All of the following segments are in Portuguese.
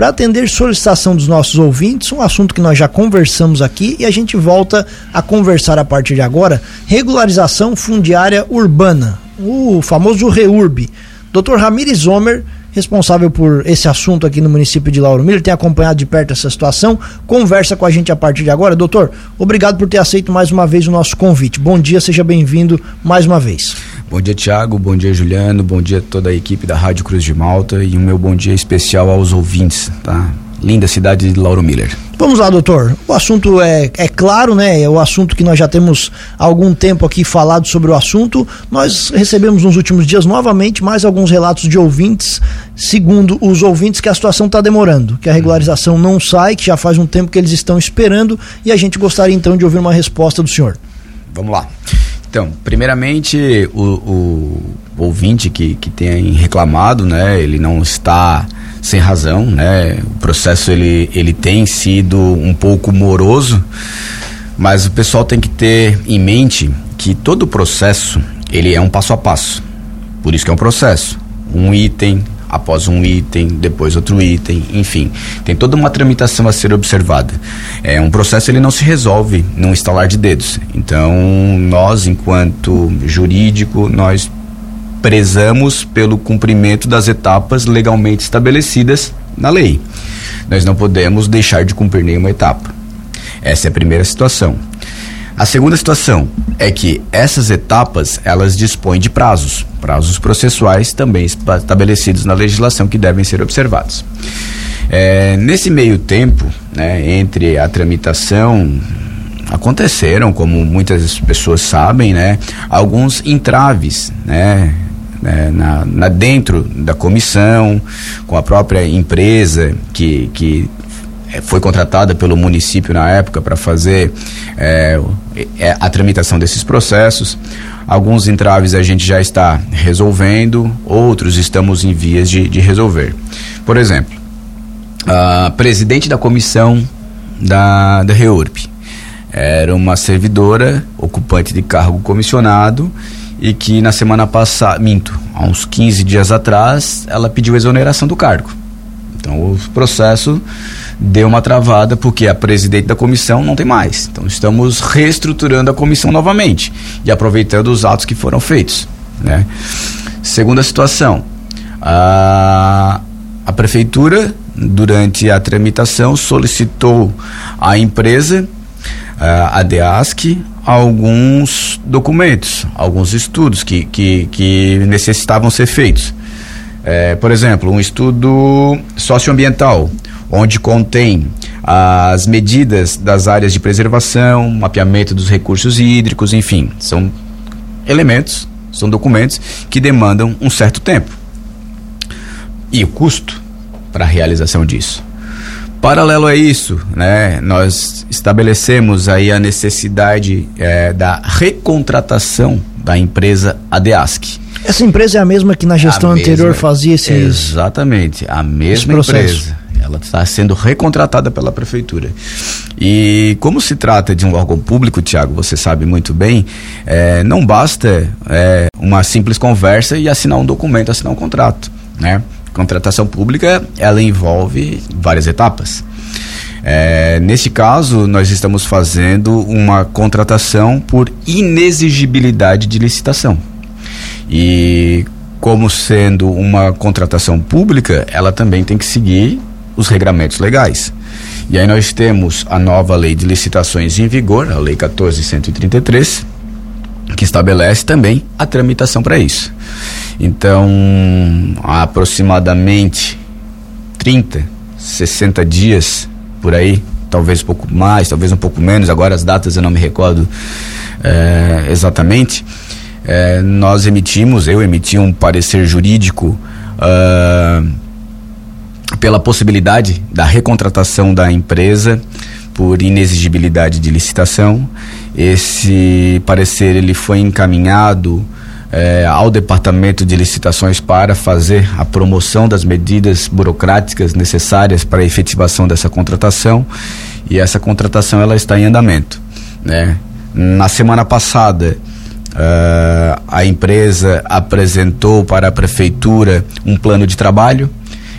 para atender solicitação dos nossos ouvintes, um assunto que nós já conversamos aqui e a gente volta a conversar a partir de agora, regularização fundiária urbana, o famoso REURB. Dr. Ramires Homer responsável por esse assunto aqui no município de Lauro Miller, tem acompanhado de perto essa situação, conversa com a gente a partir de agora. Doutor, obrigado por ter aceito mais uma vez o nosso convite. Bom dia, seja bem-vindo mais uma vez. Bom dia, Tiago. Bom dia, Juliano. Bom dia a toda a equipe da Rádio Cruz de Malta e o meu bom dia especial aos ouvintes, tá? linda cidade de Lauro Miller. Vamos lá, doutor. O assunto é, é claro, né? É o assunto que nós já temos algum tempo aqui falado sobre o assunto. Nós recebemos nos últimos dias novamente mais alguns relatos de ouvintes, segundo os ouvintes, que a situação está demorando, que a regularização não sai, que já faz um tempo que eles estão esperando e a gente gostaria então de ouvir uma resposta do senhor. Vamos lá. Então, primeiramente, o, o ouvinte que, que tem reclamado, né? Ele não está sem razão, né? O processo ele, ele tem sido um pouco moroso, mas o pessoal tem que ter em mente que todo o processo ele é um passo a passo. Por isso que é um processo. Um item após um item, depois outro item, enfim, tem toda uma tramitação a ser observada. É um processo ele não se resolve num estalar de dedos. Então, nós enquanto jurídico, nós prezamos pelo cumprimento das etapas legalmente estabelecidas na lei. Nós não podemos deixar de cumprir nenhuma etapa. Essa é a primeira situação. A segunda situação é que essas etapas elas dispõem de prazos, prazos processuais também estabelecidos na legislação que devem ser observados. É, nesse meio tempo, né, entre a tramitação aconteceram, como muitas pessoas sabem, né, alguns entraves, né, né, na, na, dentro da comissão, com a própria empresa que, que foi contratada pelo município na época para fazer é, é, a tramitação desses processos. Alguns entraves a gente já está resolvendo, outros estamos em vias de, de resolver. Por exemplo, a presidente da comissão da, da REURP era uma servidora ocupante de cargo comissionado e que na semana passada, minto, há uns 15 dias atrás, ela pediu exoneração do cargo. Então o processo deu uma travada porque a presidente da comissão não tem mais. Então estamos reestruturando a comissão novamente e aproveitando os atos que foram feitos. Né? Segunda situação, a, a prefeitura, durante a tramitação, solicitou à empresa, a DEASC, alguns documentos, alguns estudos que, que, que necessitavam ser feitos. É, por exemplo, um estudo socioambiental, onde contém as medidas das áreas de preservação, mapeamento dos recursos hídricos, enfim, são elementos, são documentos que demandam um certo tempo. E o custo para a realização disso. Paralelo a isso, né, nós estabelecemos aí a necessidade é, da recontratação da empresa ADEASC. Essa empresa é a mesma que na gestão a anterior mesma, fazia esses. Exatamente, a mesma empresa. Ela está sendo recontratada pela prefeitura. E como se trata de um órgão público, Tiago, você sabe muito bem, é, não basta é, uma simples conversa e assinar um documento, assinar um contrato, né? Contratação pública, ela envolve várias etapas. É, nesse caso, nós estamos fazendo uma contratação por inexigibilidade de licitação. E como sendo uma contratação pública, ela também tem que seguir os regramentos legais. E aí nós temos a nova lei de licitações em vigor, a lei 14133, que estabelece também a tramitação para isso. Então, há aproximadamente 30, 60 dias por aí, talvez um pouco mais, talvez um pouco menos, agora as datas eu não me recordo é, exatamente. É, nós emitimos, eu emiti um parecer jurídico uh, pela possibilidade da recontratação da empresa por inexigibilidade de licitação. Esse parecer ele foi encaminhado é, ao Departamento de Licitações para fazer a promoção das medidas burocráticas necessárias para a efetivação dessa contratação e essa contratação ela está em andamento. Né? Na semana passada, uh, a empresa apresentou para a prefeitura um plano de trabalho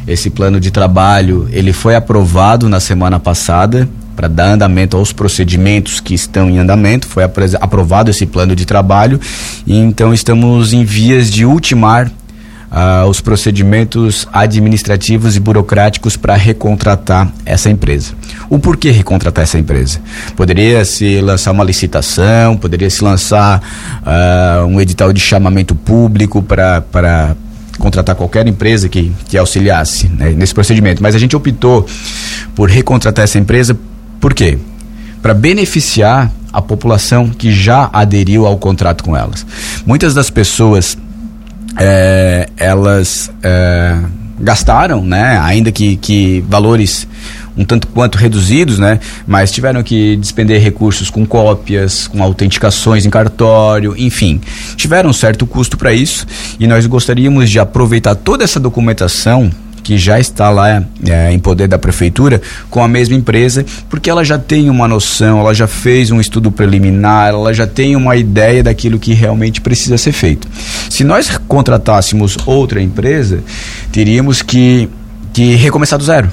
Esse plano de trabalho, ele foi aprovado na semana passada para dar andamento aos procedimentos que estão em andamento. Foi aprovado esse plano de trabalho e então estamos em vias de ultimar uh, os procedimentos administrativos e burocráticos para recontratar essa empresa. O porquê recontratar essa empresa? Poderia se lançar uma licitação, poderia se lançar uh, um edital de chamamento público para contratar qualquer empresa que, que auxiliasse né, nesse procedimento. Mas a gente optou por recontratar essa empresa, por quê? Para beneficiar a população que já aderiu ao contrato com elas. Muitas das pessoas é, elas é, gastaram, né? Ainda que, que valores um tanto quanto reduzidos, né? Mas tiveram que despender recursos com cópias, com autenticações em cartório, enfim, tiveram um certo custo para isso e nós gostaríamos de aproveitar toda essa documentação que já está lá é, em poder da prefeitura com a mesma empresa, porque ela já tem uma noção, ela já fez um estudo preliminar, ela já tem uma ideia daquilo que realmente precisa ser feito. Se nós contratássemos outra empresa, teríamos que, que recomeçar do zero.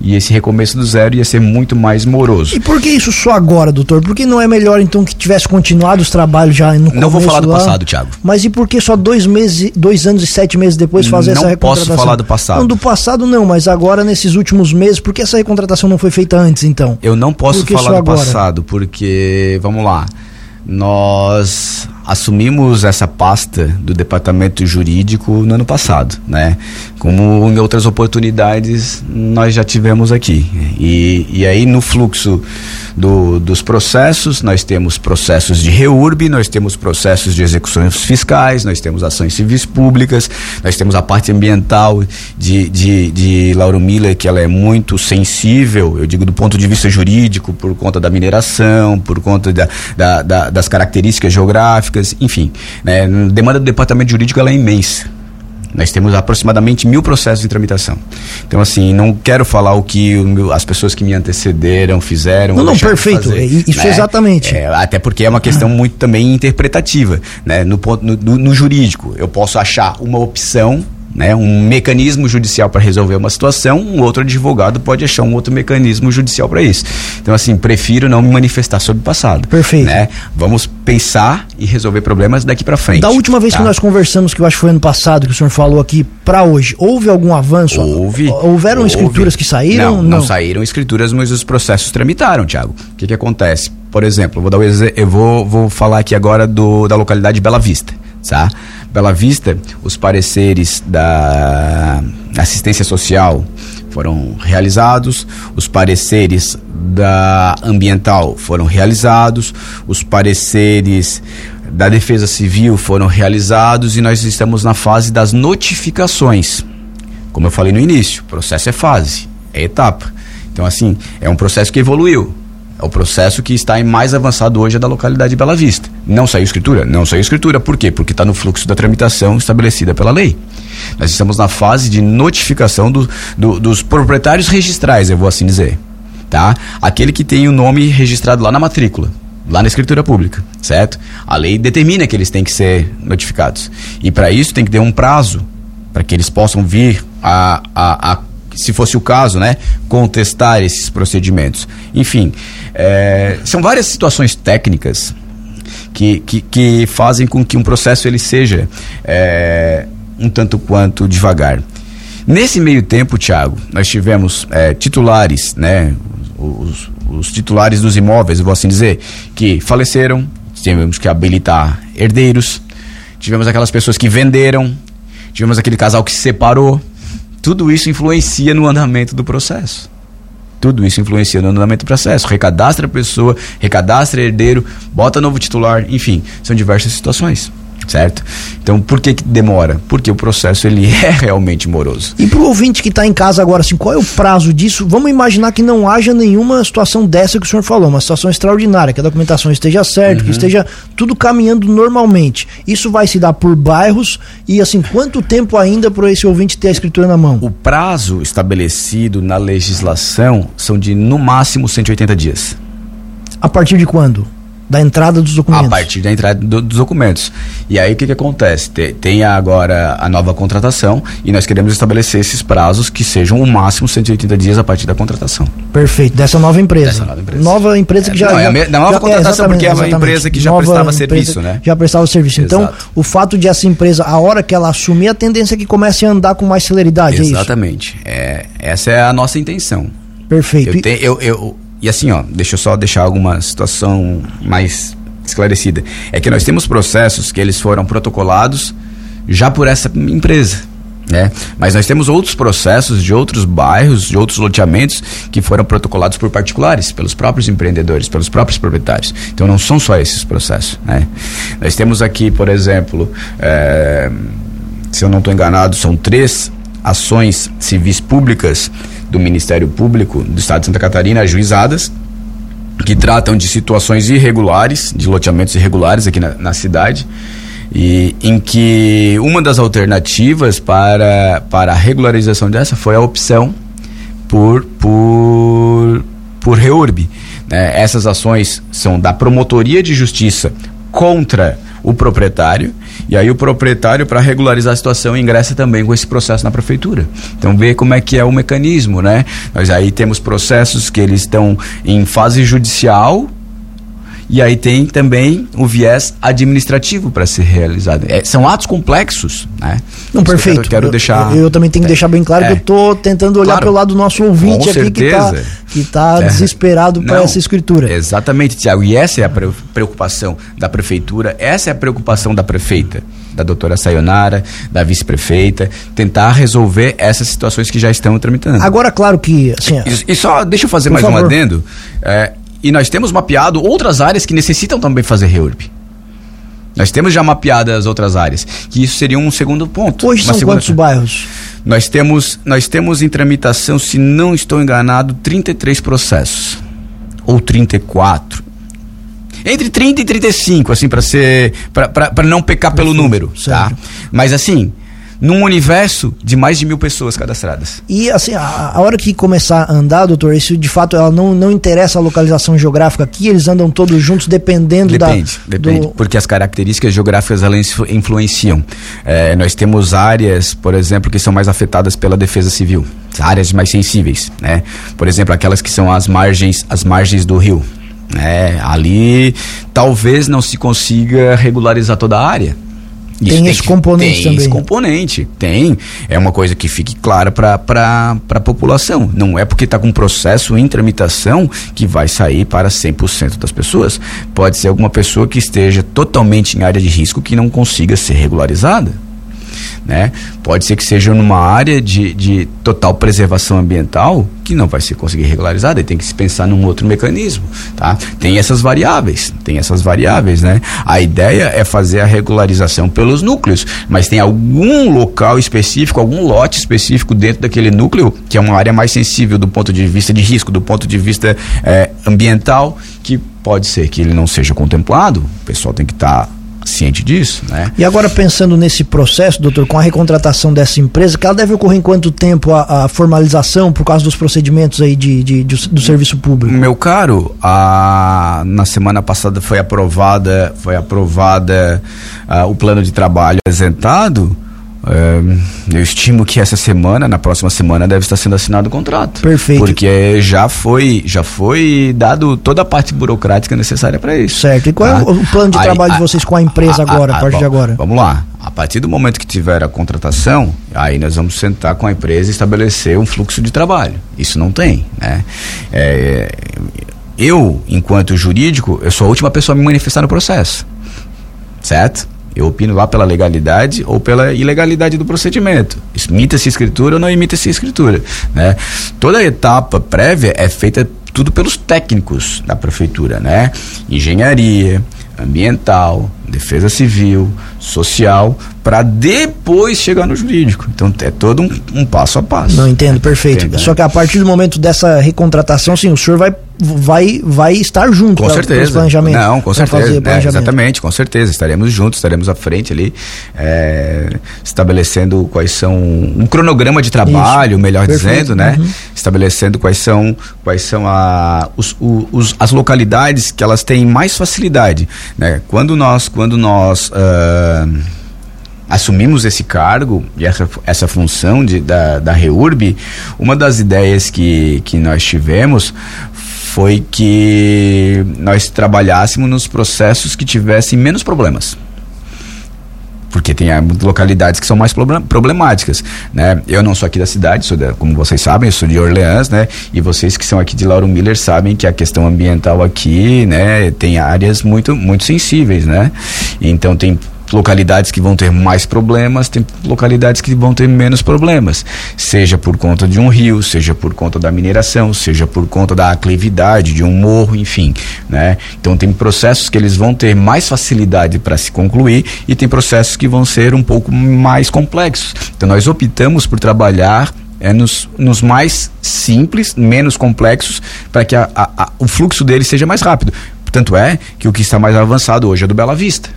E esse recomeço do zero ia ser muito mais moroso. E por que isso só agora, doutor? Por que não é melhor então que tivesse continuado os trabalhos já no Não vou falar do lá? passado, Thiago. Mas e por que só dois meses, dois anos e sete meses depois fazer não essa recontratação? Não posso falar do passado. Não, do passado não, mas agora nesses últimos meses, por que essa recontratação não foi feita antes então? Eu não posso falar do agora? passado, porque, vamos lá, nós assumimos essa pasta do departamento jurídico no ano passado, né? Como em outras oportunidades nós já tivemos aqui. E, e aí no fluxo do, dos processos, nós temos processos de reurb, nós temos processos de execuções fiscais, nós temos ações civis públicas, nós temos a parte ambiental de, de, de Lauro Miller, que ela é muito sensível, eu digo do ponto de vista jurídico, por conta da mineração, por conta da, da, da, das características geográficas enfim. Né, a demanda do departamento jurídico é imensa. Nós temos aproximadamente mil processos em tramitação. Então, assim, não quero falar o que as pessoas que me antecederam fizeram. Não, não, perfeito. Fazer, isso né? exatamente. É, até porque é uma questão muito também interpretativa. Né? No, no, no jurídico, eu posso achar uma opção né, um mecanismo judicial para resolver uma situação, um outro advogado pode achar um outro mecanismo judicial para isso. Então, assim, prefiro não me manifestar sobre o passado. Perfeito. Né? Vamos pensar e resolver problemas daqui para frente. Da última vez tá? que nós conversamos, que eu acho que foi ano passado, que o senhor falou aqui, para hoje, houve algum avanço? Houve. Houveram houve. escrituras que saíram? Não, não, não, saíram escrituras, mas os processos tramitaram, Tiago. O que, que acontece? Por exemplo, vou dar um eu vou, vou falar aqui agora do, da localidade de Bela Vista tá? Bela Vista, os pareceres da assistência social foram realizados, os pareceres da ambiental foram realizados, os pareceres da defesa civil foram realizados e nós estamos na fase das notificações. Como eu falei no início, o processo é fase, é etapa. Então, assim, é um processo que evoluiu. É o processo que está em mais avançado hoje é da localidade de Bela Vista. Não saiu escritura? Não saiu escritura. Por quê? Porque está no fluxo da tramitação estabelecida pela lei. Nós estamos na fase de notificação do, do, dos proprietários registrais, eu vou assim dizer. Tá? Aquele que tem o nome registrado lá na matrícula, lá na escritura pública, certo? A lei determina que eles têm que ser notificados. E para isso tem que ter um prazo para que eles possam vir a, a, a se fosse o caso, né, contestar esses procedimentos. Enfim, é, são várias situações técnicas que, que, que, fazem com que um processo ele seja é, um tanto quanto devagar. Nesse meio tempo, Tiago, nós tivemos é, titulares, né, os, os titulares dos imóveis, vou assim dizer, que faleceram, tivemos que habilitar herdeiros, tivemos aquelas pessoas que venderam, tivemos aquele casal que se separou, tudo isso influencia no andamento do processo. Tudo isso influencia no andamento do processo. Recadastra a pessoa, recadastra herdeiro, bota novo titular, enfim, são diversas situações certo? Então, por que, que demora? Porque o processo ele é realmente moroso. E para o ouvinte que está em casa agora, assim, qual é o prazo disso? Vamos imaginar que não haja nenhuma situação dessa que o senhor falou, uma situação extraordinária, que a documentação esteja certa, uhum. que esteja tudo caminhando normalmente. Isso vai se dar por bairros e, assim, quanto tempo ainda para esse ouvinte ter a escritura na mão? O prazo estabelecido na legislação são de, no máximo, 180 dias. A partir de quando? Da entrada dos documentos. A partir da entrada do, dos documentos. E aí o que, que acontece? Tem, tem agora a nova contratação e nós queremos estabelecer esses prazos que sejam o máximo 180 dias a partir da contratação. Perfeito, dessa nova empresa. Dessa nova empresa. Nova empresa que É, já. não, é a me- da nova já- contratação, porque é uma empresa que já Nova prestava serviço, né? Já prestava serviço. Então, Exato. o fato de essa empresa, a hora que ela assumir, a tendência é que comece a andar com mais celeridade, é isso? Exatamente. É, essa é a nossa intenção. Perfeito. Eu tenho, eu, eu, e assim, ó, deixa eu só deixar alguma situação mais esclarecida. É que nós temos processos que eles foram protocolados já por essa empresa. Né? Mas nós temos outros processos de outros bairros, de outros loteamentos que foram protocolados por particulares, pelos próprios empreendedores, pelos próprios proprietários. Então não são só esses processos. Né? Nós temos aqui, por exemplo, eh, se eu não estou enganado, são três ações civis públicas do Ministério Público do Estado de Santa Catarina ajuizadas que tratam de situações irregulares, de loteamentos irregulares aqui na, na cidade, e em que uma das alternativas para, para a regularização dessa foi a opção por, por, por reurb. né? Essas ações são da Promotoria de Justiça contra o proprietário, e aí o proprietário, para regularizar a situação, ingressa também com esse processo na prefeitura. Então vê como é que é o mecanismo, né? Nós aí temos processos que eles estão em fase judicial, e aí tem também o viés administrativo para ser realizado. É, são atos complexos, né? Não, Isso que eu perfeito. Quero, Eu- deixar. Eu, eu também tenho que deixar bem claro É. que eu tô tentando olhar Claro. pelo lado do nosso ouvinte aqui que tá, certeza. que tá É. desesperado para essa escritura. Exatamente, Tiago. E essa é a pre- preocupação da prefeitura, essa é a preocupação da prefeita, da doutora Sayonara, da vice-prefeita, tentar resolver essas situações que já estão tramitando. Agora, claro que, assim, E, e só, deixa eu fazer mais um favor. adendo. É, e nós temos mapeado outras áreas que necessitam também fazer reurb. Nós temos já mapeadas outras áreas, que isso seria um segundo ponto. hoje são segunda- quantos bairros? Nós temos, nós temos em tramitação, se não estou enganado, 33 processos. Ou 34. Entre 30 e 35, assim, para ser. para não pecar pelo número, tá? Mas assim, num universo de mais de mil pessoas cadastradas. E assim, a, a hora que começar a andar, doutor, isso de fato ela não, não interessa a localização geográfica aqui, eles andam todos juntos dependendo Depende, da. depende, do- porque as características geográficas elas influ- influenciam. É, nós temos áreas, por exemplo, que são mais afetadas pela defesa civil, áreas mais sensíveis, né? Por exemplo, aquelas que são as margens, as margens do rio. né? ali talvez não se consiga regularizar toda a área. Tem esse que- componente tem também, esse né? componente, tem. É uma coisa que fique clara para a população. Não é porque está com um processo em tramitação que vai sair para 100% das pessoas. Pode ser alguma pessoa que esteja totalmente em área de risco que não consiga ser regularizada. Né? Pode ser que seja numa área de, de total preservação ambiental que não vai ser conseguir regularizada e tem que se pensar num outro mecanismo, tá? Tem essas variáveis, tem essas variáveis, né? A ideia é fazer a regularização pelos núcleos, mas tem algum local específico, algum lote específico dentro daquele núcleo que é uma área mais sensível do ponto de vista de risco, do ponto de vista eh, ambiental, que pode ser que ele não seja contemplado. O pessoal tem que estar ciente disso, né? E agora pensando nesse processo, doutor, com a recontratação dessa empresa, que ela deve ocorrer em quanto tempo a, a formalização por causa dos procedimentos aí de, de- de- do serviço público? Meu caro, a, na semana passada foi aprovada, foi aprovada ah, o plano de trabalho apresentado. Eu estimo que essa semana, na próxima semana, deve estar sendo assinado o contrato. Perfeito. Porque já foi, já foi dado toda a parte burocrática necessária para isso. Certo. E qual é tá? o, o plano de Aí, trabalho de a- vocês com a empresa agora, a, partir de bom, agora? Vamos lá. A partir do momento que tiver a contratação, aí nós vamos sentar com a empresa e estabelecer um fluxo de trabalho. Isso não tem, né? É, eu, enquanto jurídico, eu sou a última pessoa a me manifestar no processo. Certo? Eu opino lá pela legalidade ou pela ilegalidade do procedimento. Imita-se escritura ou não imita-se escritura. Né? Toda etapa prévia é feita tudo pelos técnicos da prefeitura, né? Engenharia, ambiental, defesa civil, social, para depois chegar no jurídico. Então é todo um, um passo a passo. Não entendo, perfeito. Só que a partir do momento dessa recontratação, sim, o senhor vai vai vai estar junto com pra, certeza planejamento não com certeza é, exatamente com certeza estaremos juntos estaremos à frente ali é, estabelecendo quais são um cronograma de trabalho Isso. melhor Perfeito. dizendo né uhum. estabelecendo quais são quais são a, os, os, as localidades que elas têm mais facilidade né quando nós quando nós uh, assumimos esse cargo e essa, essa função de, da, da REURB, uma das ideias que, que nós tivemos foi que nós trabalhássemos nos processos que tivessem menos problemas porque tem localidades que são mais problemáticas, né? Eu não sou aqui da cidade, sou da, como vocês sabem, eu sou de Orleans, né? E vocês que são aqui de Lauro Miller sabem que a questão ambiental aqui, né, tem áreas muito muito sensíveis, né? Então tem localidades que vão ter mais problemas, tem localidades que vão ter menos problemas, seja por conta de um rio, seja por conta da mineração, seja por conta da aclividade de um morro, enfim, né? Então tem processos que eles vão ter mais facilidade para se concluir e tem processos que vão ser um pouco mais complexos. Então nós optamos por trabalhar é nos, nos mais simples, menos complexos, para que a, a, a, o fluxo dele seja mais rápido. Tanto é que o que está mais avançado hoje é do Bela Vista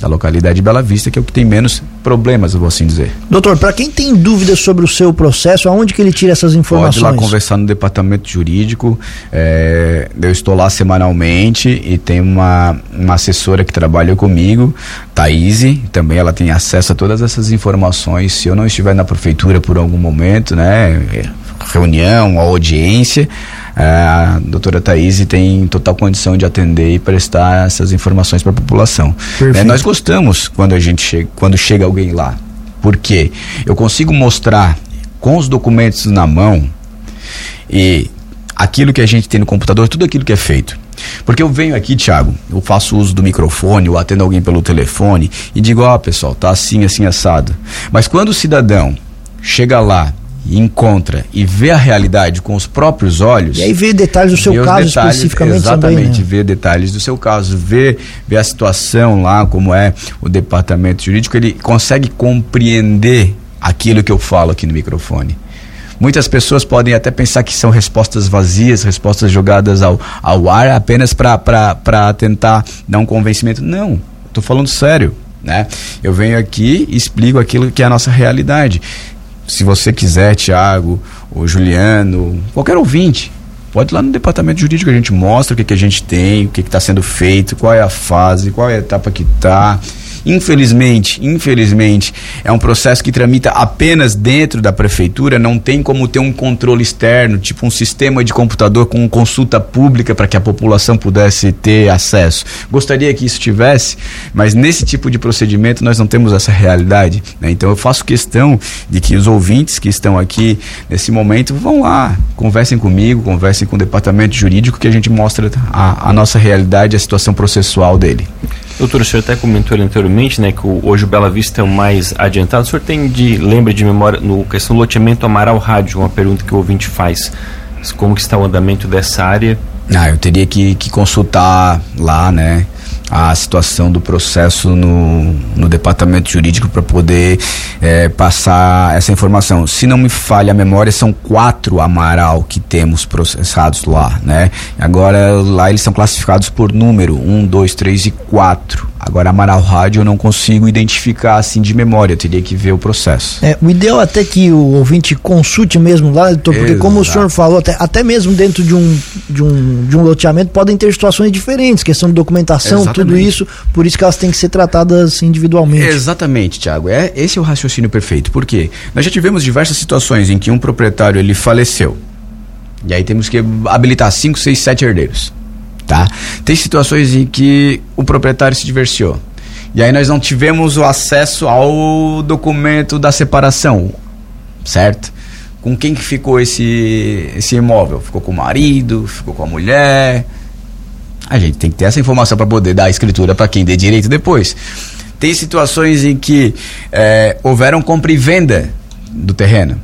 da localidade de Bela Vista, que é o que tem menos problemas, vou assim dizer. Doutor, para quem tem dúvidas sobre o seu processo, aonde que ele tira essas informações? Pode ir lá conversar no departamento jurídico. É, eu estou lá semanalmente e tem uma, uma assessora que trabalha comigo, Thaís, também ela tem acesso a todas essas informações. Se eu não estiver na prefeitura por algum momento, né, reunião, audiência, a doutora Thaís tem total condição de atender e prestar essas informações para a população. É, nós gostamos quando a gente chega, quando chega alguém lá, porque eu consigo mostrar com os documentos na mão e aquilo que a gente tem no computador, tudo aquilo que é feito. Porque eu venho aqui, Thiago, eu faço uso do microfone, eu atendo alguém pelo telefone e digo, ó, oh, pessoal, tá assim, assim, assado. Mas quando o cidadão chega lá encontra e vê a realidade com os próprios olhos. E aí vê detalhes do seu caso detalhes, especificamente Exatamente, também, né? vê detalhes do seu caso, vê, vê a situação lá, como é o departamento jurídico, ele consegue compreender aquilo que eu falo aqui no microfone. Muitas pessoas podem até pensar que são respostas vazias, respostas jogadas ao, ao ar apenas para tentar dar um convencimento. Não, estou falando sério. Né? Eu venho aqui e explico aquilo que é a nossa realidade se você quiser, Tiago, ou Juliano, qualquer ouvinte, pode ir lá no departamento jurídico, a gente mostra o que, que a gente tem, o que está sendo feito, qual é a fase, qual é a etapa que está Infelizmente, infelizmente, é um processo que tramita apenas dentro da prefeitura, não tem como ter um controle externo, tipo um sistema de computador com consulta pública para que a população pudesse ter acesso. Gostaria que isso tivesse, mas nesse tipo de procedimento nós não temos essa realidade. Né? Então eu faço questão de que os ouvintes que estão aqui nesse momento vão lá, conversem comigo, conversem com o departamento jurídico que a gente mostra a, a nossa realidade, a situação processual dele. Doutor, o senhor até comentou anteriormente, né, que o, hoje o Bela Vista é o mais adiantado. O senhor tem de, lembra de memória, no questão do loteamento Amaral Rádio, uma pergunta que o ouvinte faz. Como que está o andamento dessa área? Ah, eu teria que, que consultar lá, né, a situação do processo no, no departamento jurídico para poder é, passar essa informação. Se não me falha a memória, são quatro Amaral que temos processados lá, né? Agora lá eles são classificados por número, um, dois, três e quatro. Agora, Amaral Rádio eu não consigo identificar assim de memória, eu teria que ver o processo. É, o ideal é até que o ouvinte consulte mesmo lá, doutor, porque Exato. como o senhor falou, até, até mesmo dentro de um, de, um, de um loteamento podem ter situações diferentes, questão de documentação, Exatamente. tudo isso, por isso que elas têm que ser tratadas individualmente. Exatamente, Tiago. É, esse é o raciocínio perfeito. Por quê? Nós já tivemos diversas situações em que um proprietário ele faleceu. E aí temos que habilitar 5, 6, 7 herdeiros tá? Tem situações em que o proprietário se divorciou. E aí nós não tivemos o acesso ao documento da separação, certo? Com quem que ficou esse, esse imóvel? Ficou com o marido? Ficou com a mulher? A gente tem que ter essa informação para poder dar a escritura para quem dê direito depois. Tem situações em que é, houveram compra e venda do terreno.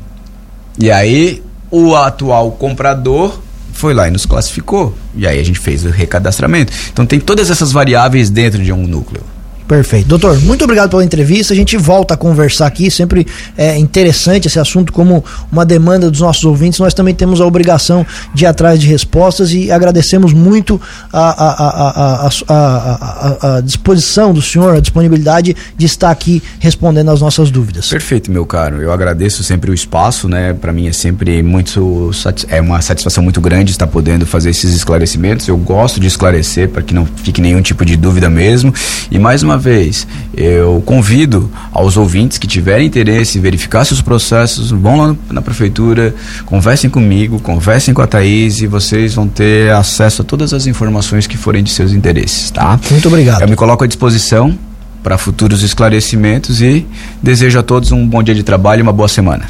E aí o atual comprador foi lá e nos classificou. E aí a gente fez o recadastramento. Então tem todas essas variáveis dentro de um núcleo. Perfeito. Doutor, muito obrigado pela entrevista. A gente volta a conversar aqui. Sempre é interessante esse assunto, como uma demanda dos nossos ouvintes. Nós também temos a obrigação de ir atrás de respostas e agradecemos muito a, a, a, a disposição do senhor, a disponibilidade de estar aqui respondendo às nossas dúvidas. Perfeito, meu caro. Eu agradeço sempre o espaço, né? Para mim é sempre muito é uma satisfação muito grande estar podendo fazer esses esclarecimentos. Eu gosto de esclarecer para que não fique nenhum tipo de dúvida mesmo. E mais uma vez, eu convido aos ouvintes que tiverem interesse em verificar seus processos, vão lá na prefeitura, conversem comigo, conversem com a Thaís e vocês vão ter acesso a todas as informações que forem de seus interesses, tá? Muito obrigado. Eu me coloco à disposição para futuros esclarecimentos e desejo a todos um bom dia de trabalho e uma boa semana.